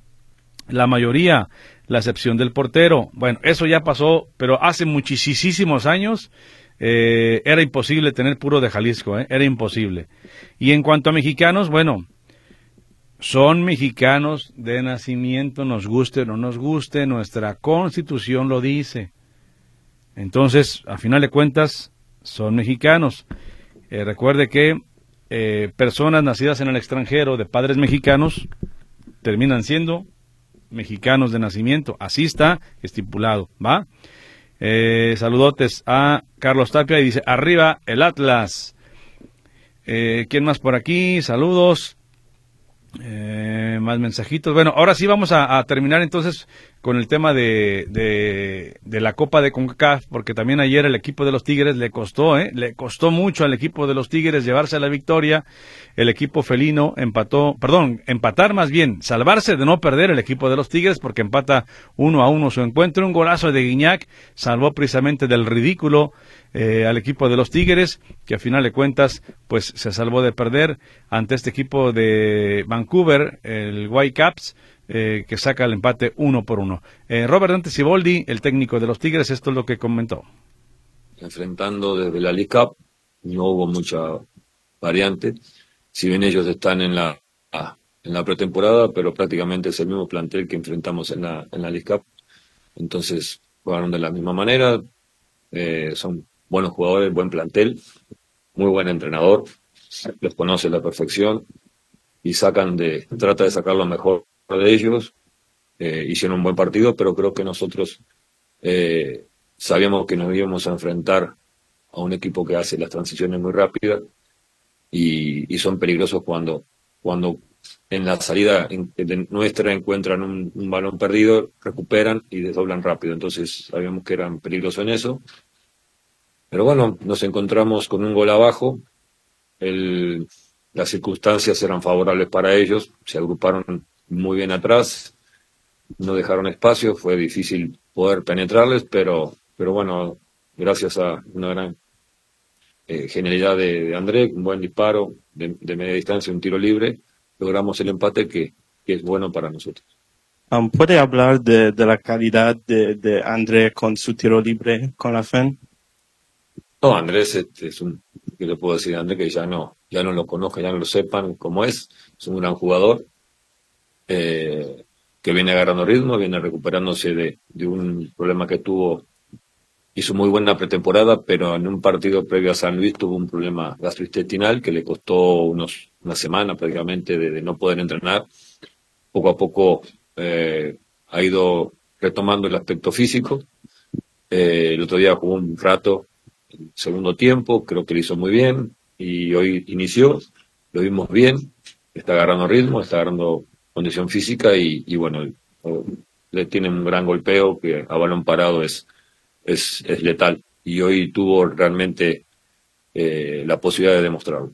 La mayoría, la excepción del portero. Bueno, eso ya pasó, pero hace muchísimos años eh, era imposible tener puro de Jalisco, eh, era imposible. Y en cuanto a mexicanos, bueno, son mexicanos de nacimiento, nos guste o no nos guste, nuestra constitución lo dice. Entonces, a final de cuentas, son mexicanos. Eh, recuerde que eh, personas nacidas en el extranjero de padres mexicanos terminan siendo mexicanos de nacimiento. Así está estipulado, ¿va? Eh, saludotes a Carlos Tapia y dice, arriba el Atlas. ¿Quién más por aquí? Saludos. Más mensajitos. Bueno, ahora sí vamos a terminar entonces con el tema de, de, la Copa de CONCACAF, porque también ayer el equipo de los Tigres le costó, ¿eh? le costó mucho al equipo de los Tigres llevarse la victoria. El equipo felino empató, perdón, empatar más bien, salvarse de no perder el equipo de los Tigres, porque empata uno a uno su encuentro. Un golazo de Guiñac salvó precisamente del ridículo eh, al equipo de los Tigres, que a final de cuentas, pues se salvó de perder ante este equipo de Vancouver, el Whitecaps eh, que saca el empate uno por uno. Eh, Robert Dante Ciboldi, el técnico de los Tigres, esto es lo que comentó. Enfrentando desde la League Cup, no hubo mucha variante. Si bien ellos están en la, en la pretemporada, pero prácticamente es el mismo plantel que enfrentamos en la, en la League Cup. Entonces, jugaron de la misma manera. Eh, son buenos jugadores, buen plantel, muy buen entrenador, los conoce a la perfección y sacan de, trata de sacar lo mejor de ellos, eh, hicieron un buen partido, pero creo que nosotros eh, sabíamos que nos íbamos a enfrentar a un equipo que hace las transiciones muy rápidas y, son peligrosos cuando, cuando en la salida nuestra encuentran un, balón perdido, recuperan y desdoblan rápido. Entonces sabíamos que eran peligrosos en eso. Pero bueno, nos encontramos con un gol abajo. El, las circunstancias eran favorables para ellos, se agruparon muy bien atrás, no dejaron espacio, fue difícil poder penetrarles, pero, pero bueno, gracias a una gran eh, genialidad de, André, un buen disparo de, media distancia, un tiro libre, logramos el empate que, es bueno para nosotros. Um, ¿Puede hablar de, la calidad de, André con su tiro libre con la FEN? No, Andrés es, un, ¿qué le puedo decir a Andrés? Que ya no, ya no lo conozcan, ya no lo sepan cómo es. Es un gran jugador eh, que viene agarrando ritmo, viene recuperándose de, de un problema que tuvo hizo muy buena pretemporada, pero en un partido previo a San Luis tuvo un problema gastrointestinal que le costó unos, una semana prácticamente de, no poder entrenar. Poco a poco eh, ha ido retomando el aspecto físico. Eh, el otro día jugó un rato, segundo tiempo, creo que lo hizo muy bien y hoy inició, lo vimos bien, está agarrando ritmo, está agarrando condición física y, y bueno, le tiene un gran golpeo que a balón parado es es, es letal y hoy tuvo realmente eh, la posibilidad de demostrarlo.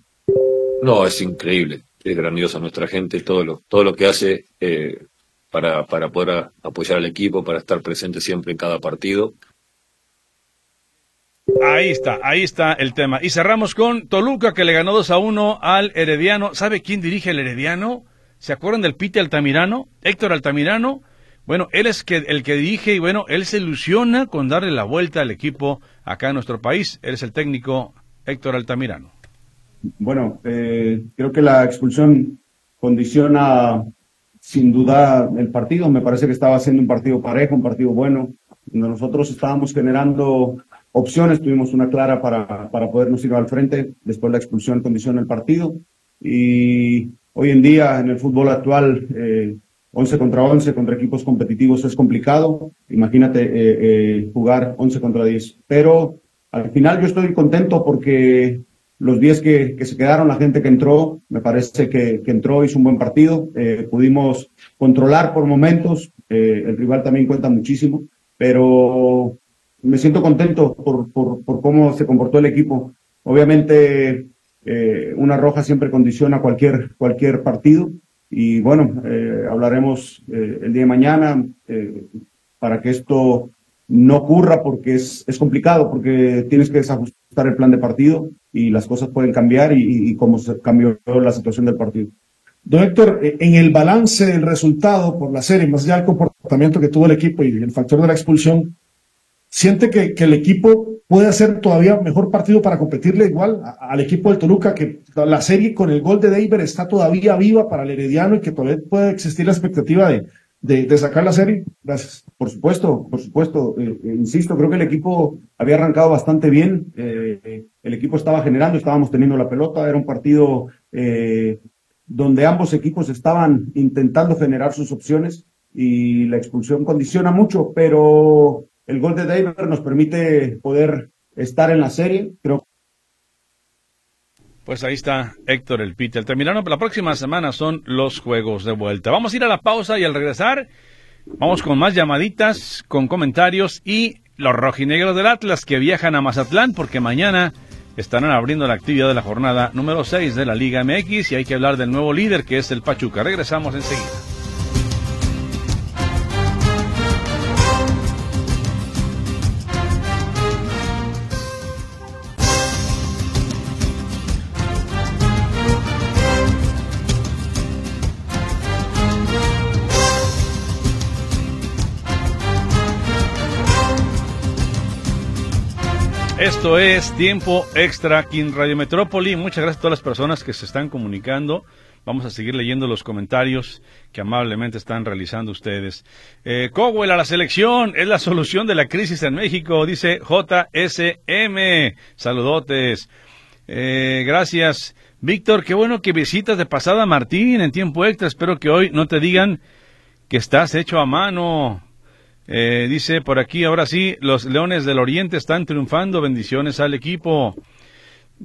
No, es increíble, es grandiosa nuestra gente, todo lo, todo lo que hace eh, para, para poder apoyar al equipo, para estar presente siempre en cada partido. Ahí está, ahí está el tema. Y cerramos con Toluca que le ganó 2 a 1 al Herediano. ¿Sabe quién dirige el Herediano? ¿Se acuerdan del Pite Altamirano? Héctor Altamirano bueno, él es que, el que dirige y bueno, él se ilusiona con darle la vuelta al equipo acá en nuestro país. Él es el técnico Héctor Altamirano. Bueno, eh, creo que la expulsión condiciona sin duda el partido. Me parece que estaba siendo un partido parejo, un partido bueno. Nosotros estábamos generando opciones, tuvimos una clara para, para podernos ir al frente. Después la expulsión condiciona el partido. Y hoy en día, en el fútbol actual, eh, 11 contra 11 contra equipos competitivos es complicado. Imagínate eh, eh, jugar 11 contra 10. Pero al final yo estoy contento porque los 10 que, se quedaron, la gente que entró, me parece que, que entró, hizo un buen partido. Eh, pudimos controlar por momentos. El rival también cuenta muchísimo. Pero me siento contento por, por, por cómo se comportó el equipo. Obviamente, una roja siempre condiciona cualquier, cualquier partido y bueno, eh, hablaremos eh, el día de mañana eh, para que esto no ocurra porque es, es complicado, porque tienes que desajustar el plan de partido y las cosas pueden cambiar y, y cómo se cambió la situación del partido. Don Héctor, en el balance del resultado por la serie, más allá del comportamiento que tuvo el equipo y el factor de la expulsión, ¿siente que, que el equipo puede hacer todavía mejor partido para competirle igual al equipo del Toluca, que la serie con el gol de Deiber está todavía viva para el Herediano y que todavía puede existir la expectativa de, de, sacar la serie. Gracias. Por supuesto, por supuesto. Eh, eh, insisto, creo que el equipo había arrancado bastante bien. Eh, el equipo estaba generando, estábamos teniendo la pelota. Era un partido donde ambos equipos estaban intentando generar sus opciones y la expulsión condiciona mucho, pero el gol de David nos permite poder estar en la serie. Creo pues ahí está Héctor el Peter. Terminaron la próxima semana son los juegos de vuelta. Vamos a ir a la pausa y al regresar vamos con más llamaditas, con comentarios y los rojinegros del Atlas que viajan a Mazatlán porque mañana estarán abriendo la actividad de la jornada número 6 de la Liga MX y hay que hablar del nuevo líder que es el Pachuca. Regresamos enseguida. Esto es Tiempo Extra aquí en Radio Metrópoli. Muchas gracias a todas las personas que se están comunicando. Vamos a seguir leyendo los comentarios que amablemente están realizando ustedes. Eh, Cowell a la selección es la solución de la crisis en México, dice JSM. Saludotes. Eh, gracias. Víctor, qué bueno que visitas de pasada a Martín en tiempo extra. Espero que hoy no te digan que estás hecho a mano. Eh, dice por aquí, ahora sí, los Leones del Oriente están triunfando. Bendiciones al equipo.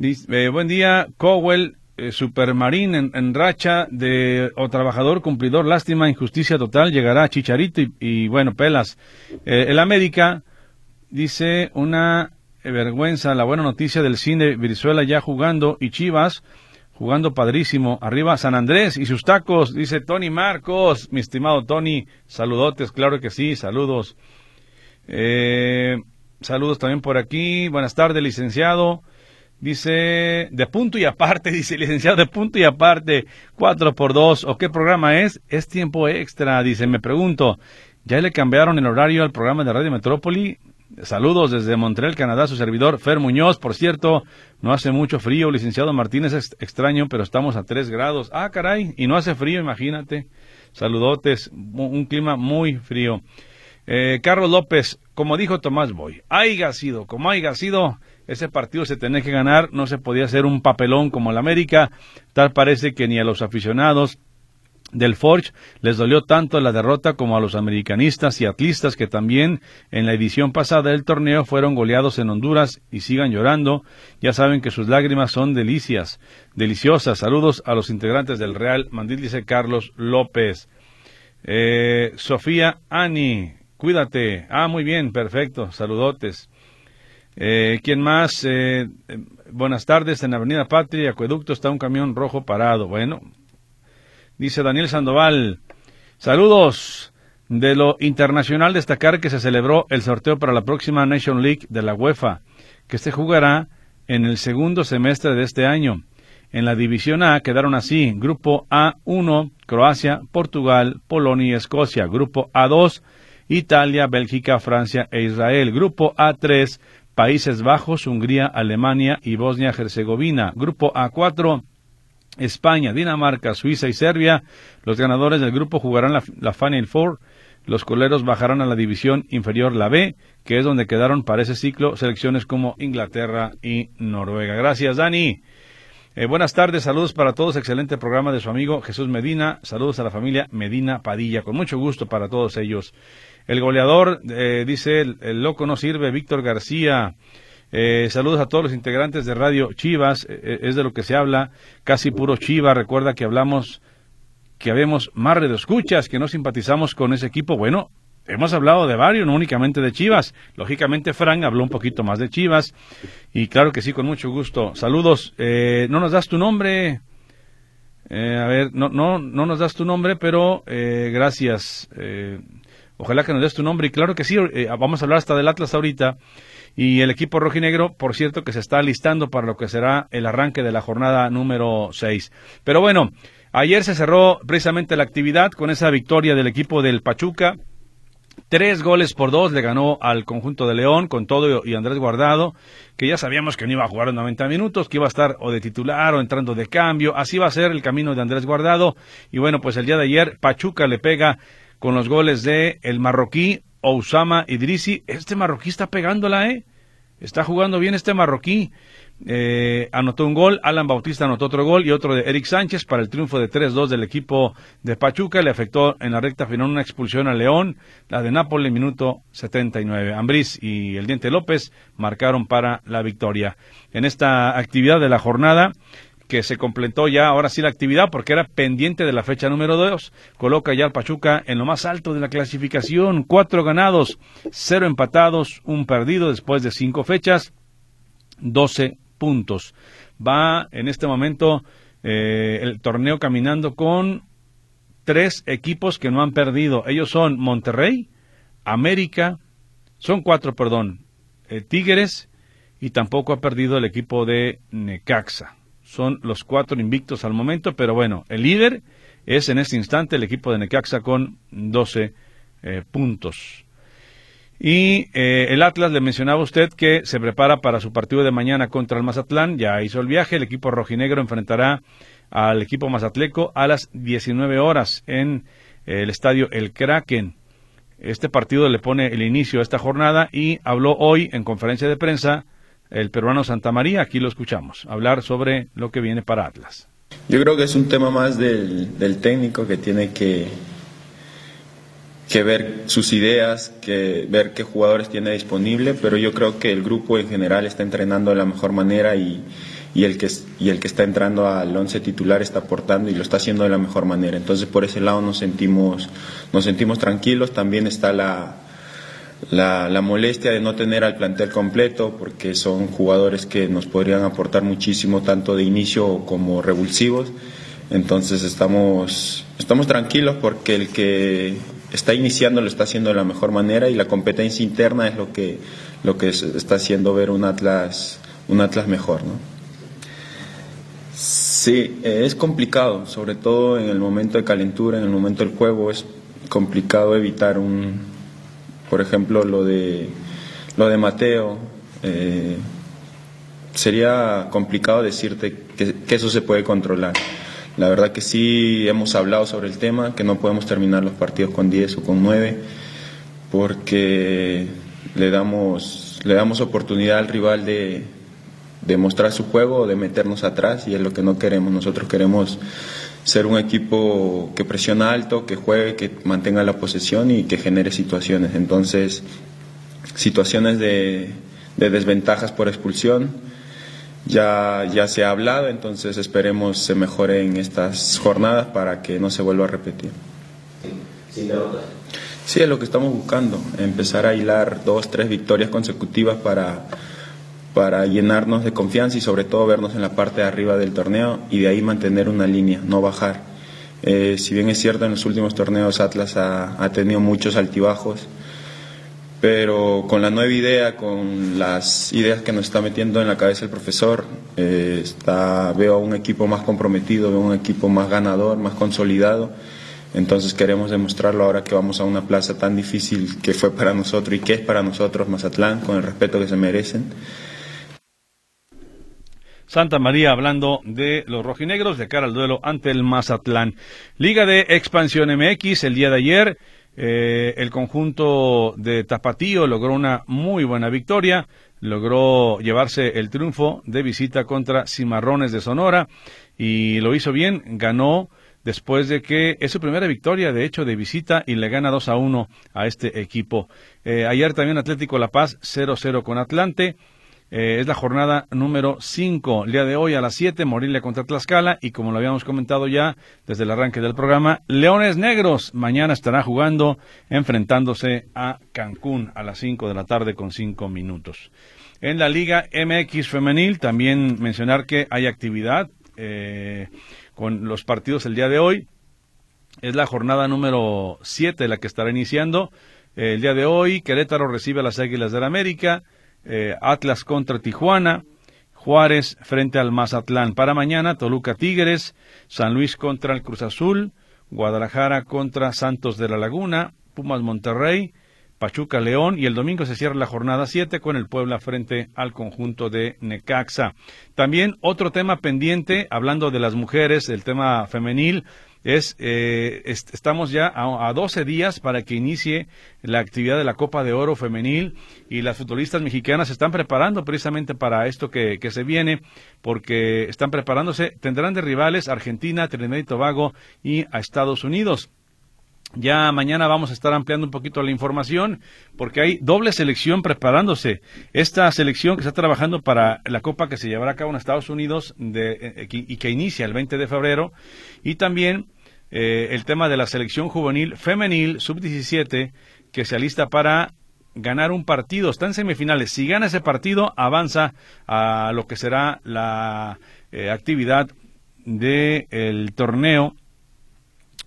Eh, buen día, Cowell. eh, Supermarín en, racha de o trabajador cumplidor, lástima, injusticia total, llegará Chicharito y, bueno, pelas. Eh, el América dice una vergüenza, la buena noticia del cine, Virzuela ya jugando y Chivas jugando padrísimo. Arriba San Andrés y sus tacos, dice Tony Marcos, mi estimado Tony, saludotes, claro que sí, saludos. Eh, saludos también por aquí, buenas tardes, licenciado. Dice, de punto y aparte, dice licenciado, de punto y aparte, cuatro por dos, ¿o qué programa es? Es tiempo extra, dice, me pregunto, ¿ya le cambiaron el horario al programa de Radio Metrópoli? Saludos desde Montreal, Canadá, su servidor Fer Muñoz. Por cierto, no hace mucho frío, licenciado Martínez, es extraño, pero estamos a tres grados. Ah, caray, y no hace frío, imagínate. Saludotes, un clima muy frío. Eh, Carlos López, como dijo Tomás Boy, haya sido, como haya sido, ese partido se tenía que ganar, no se podía hacer un papelón como el América, tal parece que ni a los aficionados del Forge les dolió tanto la derrota como a los americanistas y atlistas que también en la edición pasada del torneo fueron goleados en Honduras y sigan llorando. Ya saben que sus lágrimas son delicias, deliciosas. Saludos a los integrantes del Real Mandil, dice Carlos López. Eh, Sofía Ani, cuídate. Ah, muy bien, perfecto. Saludotes. Eh, ¿Quién más? Eh, buenas tardes. En Avenida Patria, Acueducto, está un camión rojo parado. Bueno, Dice Daniel Sandoval, saludos. De lo internacional destacar que se celebró el sorteo para la próxima Nation League de la UEFA, que se jugará en el segundo semestre de este año. En la División A quedaron así, Grupo A1, Croacia, Portugal, Polonia y Escocia. Grupo A2, Italia, Bélgica, Francia e Israel. Grupo A3, Países Bajos, Hungría, Alemania y Bosnia-Herzegovina. Grupo A4, España, Dinamarca, Suiza y Serbia. Los ganadores del grupo jugarán la, Final Four. Los coleros bajarán a la división inferior, la B, que es donde quedaron para ese ciclo selecciones como Inglaterra y Noruega. Gracias, Dani. Eh, buenas tardes, saludos para todos. Excelente programa de su amigo Jesús Medina. Saludos a la familia Medina Padilla. Con mucho gusto para todos ellos. El goleador, eh, dice, el loco no sirve, Víctor García. Eh, saludos a todos los integrantes de Radio Chivas, eh, eh, es de lo que se habla, casi puro Chivas. Recuerda que hablamos, que habemos más escuchas, que no simpatizamos con ese equipo. Bueno, hemos hablado de varios, no únicamente de Chivas. Lógicamente, Frank habló un poquito más de Chivas. Y claro que sí, con mucho gusto. Saludos. no nos das tu nombre. a ver, no, no, no nos das tu nombre, pero gracias. ojalá que nos des tu nombre. Y claro que sí, vamos a hablar hasta del Atlas ahorita. Y el equipo rojinegro, por cierto, que se está listando para lo que será el arranque de la jornada número 6. Pero bueno, ayer se cerró precisamente la actividad con esa victoria del equipo del Pachuca. Tres goles por dos le ganó al conjunto de León con todo y Andrés Guardado, que ya sabíamos que no iba a jugar 90 minutos, que iba a estar o de titular o entrando de cambio. Así va a ser el camino de Andrés Guardado. Y bueno, pues el día de ayer Pachuca le pega con los goles de el marroquí Ousama Idrisi. Este marroquí está pegándola, ¿eh? Está jugando bien este marroquí. Eh, anotó un gol, Alan Bautista anotó otro gol y otro de Eric Sánchez para el triunfo de 3-2 del equipo de Pachuca. Le afectó en la recta final una expulsión a León, la de Nápoles, minuto 79. Ambriz y el Diente López marcaron para la victoria. En esta actividad de la jornada, que se completó ya ahora sí la actividad porque era pendiente de la fecha número 2. Coloca ya al Pachuca en lo más alto de la clasificación. Cuatro ganados, cero empatados, un perdido después de cinco fechas, 12 puntos. Va en este momento eh, el torneo caminando con tres equipos que no han perdido. Ellos son Monterrey, América, son cuatro, perdón, eh, Tigres y tampoco ha perdido el equipo de Necaxa son los cuatro invictos al momento, pero bueno, el líder es en este instante el equipo de Necaxa con 12 eh, puntos. Y eh, el Atlas, le mencionaba usted que se prepara para su partido de mañana contra el Mazatlán, ya hizo el viaje, el equipo rojinegro enfrentará al equipo mazatleco a las 19 horas en eh, el estadio El Kraken. Este partido le pone el inicio a esta jornada y habló hoy en conferencia de prensa el peruano Santa María. Aquí lo escuchamos, hablar sobre lo que viene para Atlas. Yo creo que es un tema más del, técnico que tiene que, que ver sus ideas, que ver qué jugadores tiene disponible, pero yo creo que el grupo en general está entrenando de la mejor manera y, y el que, y el que está entrando al once titular está aportando y lo está haciendo de la mejor manera. Entonces por ese lado nos sentimos, nos sentimos tranquilos. También está la, la, la, molestia de no tener al plantel completo, porque son jugadores que nos podrían aportar muchísimo, tanto de inicio como revulsivos. Entonces estamos, estamos tranquilos porque el que está iniciando lo está haciendo de la mejor manera y la competencia interna es lo que, lo que está haciendo ver un Atlas, un Atlas mejor. ¿no? Sí, es complicado, sobre todo en el momento de calentura, en el momento del juego, es complicado evitar un, por ejemplo, lo de, lo de Mateo. Eh, sería complicado decirte que, eso se puede controlar. La verdad que sí hemos hablado sobre el tema, que no podemos terminar los partidos con 10 o con 9, porque le damos, le damos oportunidad al rival de, de mostrar su juego o de meternos atrás, y es lo que no queremos. Nosotros queremos ser un equipo que presiona alto, que juegue, que mantenga la posesión y que genere situaciones. Entonces, situaciones de, de desventajas por expulsión ya, ya se ha hablado, entonces esperemos se mejore en estas jornadas para que no se vuelva a repetir. Sí, sí, es lo que estamos buscando, empezar a hilar dos, tres victorias consecutivas para, para llenarnos de confianza y sobre todo vernos en la parte de arriba del torneo y de ahí mantener una línea, no bajar. Eh, si bien es cierto, en los últimos torneos Atlas ha, ha tenido muchos altibajos, pero con la nueva idea, con las ideas que nos está metiendo en la cabeza el profesor, eh, está, veo a un equipo más comprometido, veo a un equipo más ganador, más consolidado. Entonces queremos demostrarlo ahora que vamos a una plaza tan difícil que fue para nosotros y que es para nosotros Mazatlán, con el respeto que se merecen. Santa María hablando de los rojinegros de cara al duelo ante el Mazatlán. Liga de Expansión MX el día de ayer eh, el conjunto de Tapatío logró una muy buena victoria, logró llevarse el triunfo de visita contra Cimarrones de Sonora y lo hizo bien, ganó después de que es su primera victoria, de hecho, de visita y le gana 2 a 1 a este equipo. Eh, ayer también Atlético La Paz 0-0 con Atlante. Eh, es la jornada número 5. El día de hoy a las 7, Morelia contra Tlaxcala. Y como lo habíamos comentado ya desde el arranque del programa, Leones Negros mañana estará jugando, enfrentándose a Cancún a las 5 de la tarde con 5 minutos. En la Liga MX Femenil, también mencionar que hay actividad eh, con los partidos el día de hoy. Es la jornada número 7 la que estará iniciando. el día de hoy, Querétaro recibe a las Águilas del la América. Eh, Atlas contra Tijuana, Juárez frente al Mazatlán. Para mañana, Toluca Tigres, San Luis contra el Cruz Azul, Guadalajara contra Santos de la Laguna, Pumas Monterrey, Pachuca León y el domingo se cierra la jornada 7 con el Puebla frente al conjunto de Necaxa. También otro tema pendiente, hablando de las mujeres, el tema femenil, es, eh, estamos ya a, a, 12 días para que inicie la actividad de la Copa de Oro femenil y las futbolistas mexicanas se están preparando precisamente para esto que, que se viene porque están preparándose, tendrán de rivales Argentina, Trinidad y Tobago y a Estados Unidos. Ya mañana vamos a estar ampliando un poquito la información porque hay doble selección preparándose. Esta selección que está trabajando para la Copa que se llevará a cabo en Estados Unidos de, eh, y que inicia el 20 de febrero y también eh, el tema de la selección juvenil femenil sub-17 que se alista para ganar un partido. Está en semifinales. Si gana ese partido, avanza a lo que será la eh, actividad del torneo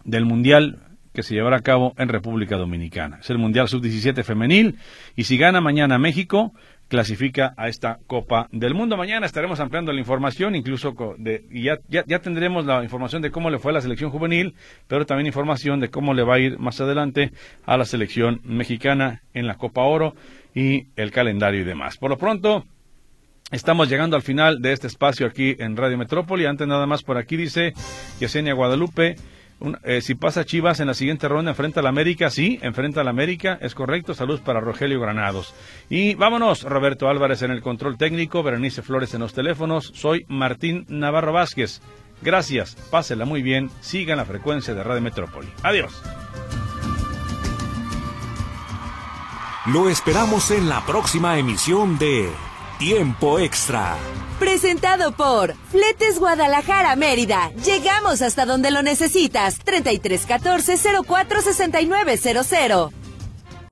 del Mundial que se llevará a cabo en República Dominicana. Es el Mundial Sub-17 femenil y si gana mañana México, clasifica a esta Copa del Mundo. Mañana estaremos ampliando la información, incluso de, y ya, ya, tendremos la información de cómo le fue a la selección juvenil, pero también información de cómo le va a ir más adelante a la selección mexicana en la Copa Oro y el calendario y demás. Por lo pronto, Estamos llegando al final de este espacio aquí en Radio Metrópoli. Antes nada más por aquí dice Yesenia Guadalupe. Eh, si pasa Chivas en la siguiente ronda, enfrenta a la América. Sí, enfrenta a la América. Es correcto. Salud para Rogelio Granados. Y vámonos. Roberto Álvarez en el control técnico. Berenice Flores en los teléfonos. Soy Martín Navarro Vázquez. Gracias. Pásela muy bien. Sigan la frecuencia de Radio Metrópoli. Adiós. Lo esperamos en la próxima emisión de Tiempo extra. Presentado por Fletes Guadalajara Mérida. Llegamos hasta donde lo necesitas. 3314 046900.